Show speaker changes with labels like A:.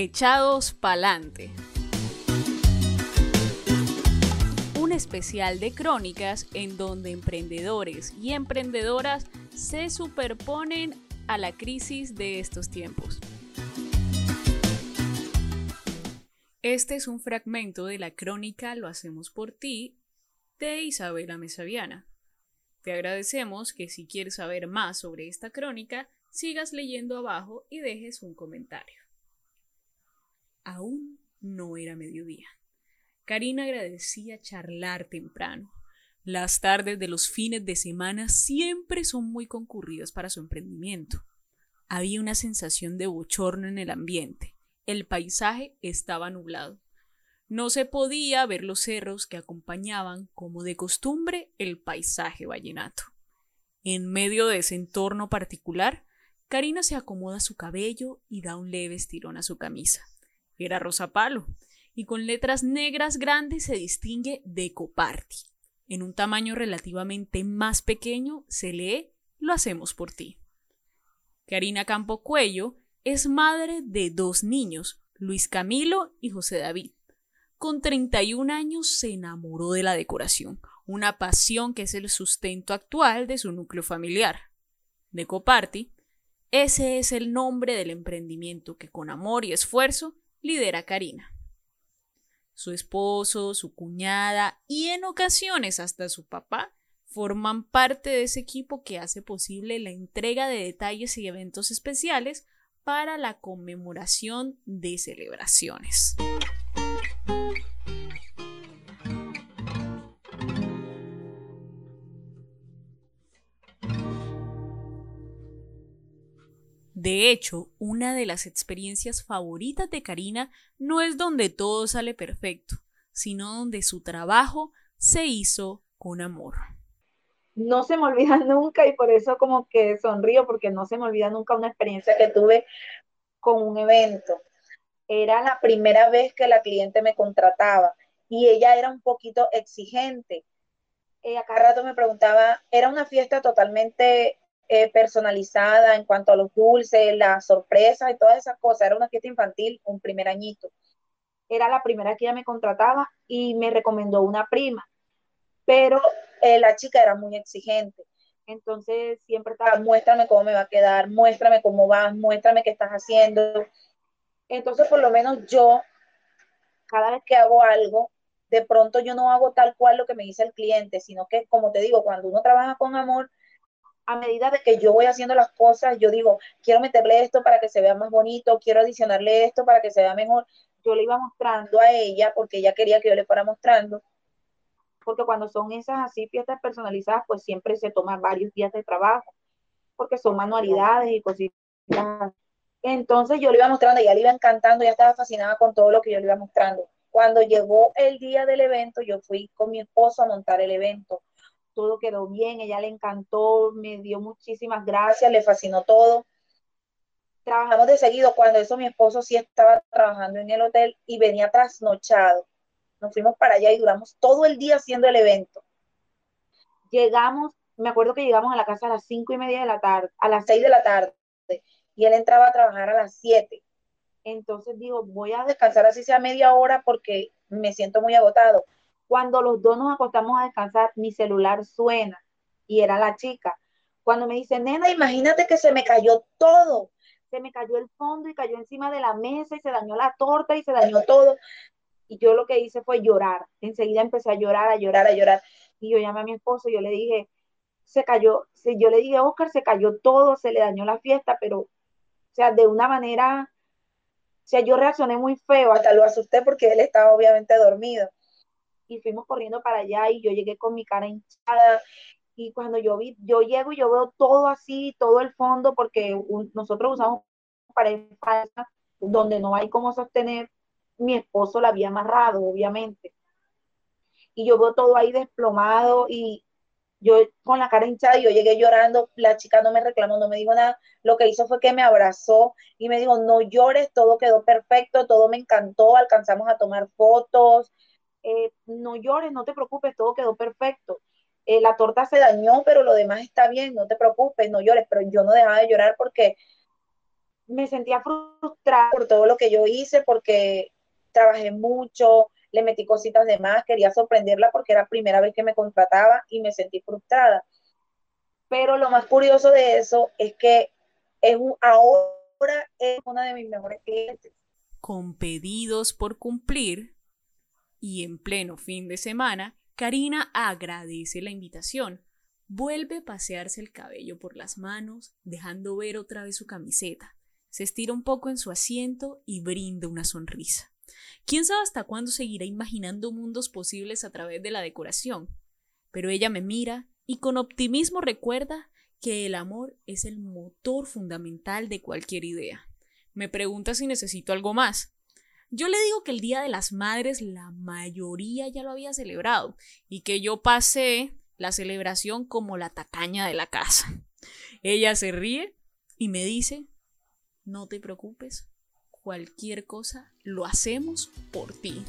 A: Echados Pa'lante. Un especial de crónicas en donde emprendedores y emprendedoras se superponen a la crisis de estos tiempos. Este es un fragmento de la crónica Lo hacemos por ti de Isabela Mesaviana. Te agradecemos que si quieres saber más sobre esta crónica, sigas leyendo abajo y dejes un comentario. Aún no era mediodía. Karina agradecía charlar temprano. Las tardes de los fines de semana siempre son muy concurridas para su emprendimiento. Había una sensación de bochorno en el ambiente. El paisaje estaba nublado. No se podía ver los cerros que acompañaban, como de costumbre, el paisaje vallenato. En medio de ese entorno particular, Karina se acomoda su cabello y da un leve estirón a su camisa. Era rosa palo, y con letras negras grandes se distingue Deco Party. En un tamaño relativamente más pequeño se lee Lo hacemos por ti. Karina Campo Cuello es madre de dos niños, Luis Camilo y José David. Con 31 años se enamoró de la decoración, una pasión que es el sustento actual de su núcleo familiar. Decoparty, ese es el nombre del emprendimiento que con amor y esfuerzo lidera Karina. Su esposo, su cuñada y en ocasiones hasta su papá forman parte de ese equipo que hace posible la entrega de detalles y eventos especiales para la conmemoración de celebraciones. De hecho, una de las experiencias favoritas de Karina no es donde todo sale perfecto, sino donde su trabajo se hizo con amor
B: no se me olvida nunca y por eso como que sonrío porque no se me olvida nunca una experiencia que tuve con un evento. Era la primera vez que la cliente me contrataba y ella era un poquito exigente. Ella cada rato me preguntaba, era una fiesta totalmente eh, personalizada en cuanto a los dulces, las sorpresas y todas esas cosas. Era una fiesta infantil, un primer añito. Era la primera que ella me contrataba y me recomendó una prima. Pero eh, la chica era muy exigente. Entonces siempre estaba, muéstrame cómo me va a quedar, muéstrame cómo vas, muéstrame qué estás haciendo. Entonces, por lo menos yo, cada vez que hago algo, de pronto yo no hago tal cual lo que me dice el cliente, sino que, como te digo, cuando uno trabaja con amor, a medida de que yo voy haciendo las cosas, yo digo, quiero meterle esto para que se vea más bonito, quiero adicionarle esto para que se vea mejor. Yo le iba mostrando a ella, porque ella quería que yo le fuera mostrando, porque cuando son esas así fiestas personalizadas, pues siempre se toman varios días de trabajo, porque son manualidades y cositas. Entonces yo le iba mostrando, ella le iba encantando, ya estaba fascinada con todo lo que yo le iba mostrando. Cuando llegó el día del evento, yo fui con mi esposo a montar el evento. Todo quedó bien, ella le encantó, me dio muchísimas gracias, le fascinó todo. Trabajamos de seguido, cuando eso mi esposo sí estaba trabajando en el hotel y venía trasnochado nos fuimos para allá y duramos todo el día haciendo el evento. Llegamos, me acuerdo que llegamos a la casa a las cinco y media de la tarde, a las seis de la tarde, y él entraba a trabajar a las siete. Entonces digo, voy a descansar así sea media hora porque me siento muy agotado. Cuando los dos nos acostamos a descansar, mi celular suena y era la chica. Cuando me dice, nena, imagínate que se me cayó todo. Se me cayó el fondo y cayó encima de la mesa y se dañó la torta y se dañó todo y yo lo que hice fue llorar. Enseguida empecé a llorar, a llorar, a llorar. Y yo llamé a mi esposo y yo le dije, se cayó, yo le dije, Oscar, se cayó todo, se le dañó la fiesta, pero, o sea, de una manera, o sea, yo reaccioné muy feo, hasta lo asusté porque él estaba obviamente dormido. Y fuimos corriendo para allá y yo llegué con mi cara hinchada. Y cuando yo vi, yo llego y yo veo todo así, todo el fondo, porque nosotros usamos paredes falsas donde no hay cómo sostener mi esposo la había amarrado, obviamente. Y yo veo todo ahí desplomado y yo con la cara hinchada, yo llegué llorando, la chica no me reclamó, no me dijo nada, lo que hizo fue que me abrazó y me dijo, no llores, todo quedó perfecto, todo me encantó, alcanzamos a tomar fotos, eh, no llores, no te preocupes, todo quedó perfecto. Eh, la torta se dañó, pero lo demás está bien, no te preocupes, no llores, pero yo no dejaba de llorar porque me sentía frustrada por todo lo que yo hice, porque trabajé mucho, le metí cositas de más, quería sorprenderla porque era la primera vez que me contrataba y me sentí frustrada. Pero lo más curioso de eso es que es ahora es una de mis mejores clientes.
A: Con pedidos por cumplir y en pleno fin de semana, Karina agradece la invitación. Vuelve a pasearse el cabello por las manos, dejando ver otra vez su camiseta. Se estira un poco en su asiento y brinda una sonrisa. ¿Quién sabe hasta cuándo seguirá imaginando mundos posibles a través de la decoración? Pero ella me mira y con optimismo recuerda que el amor es el motor fundamental de cualquier idea. Me pregunta si necesito algo más. Yo le digo que el Día de las Madres la mayoría ya lo había celebrado y que yo pasé la celebración como la tacaña de la casa. Ella se ríe y me dice, no te preocupes, cualquier cosa lo hacemos por ti.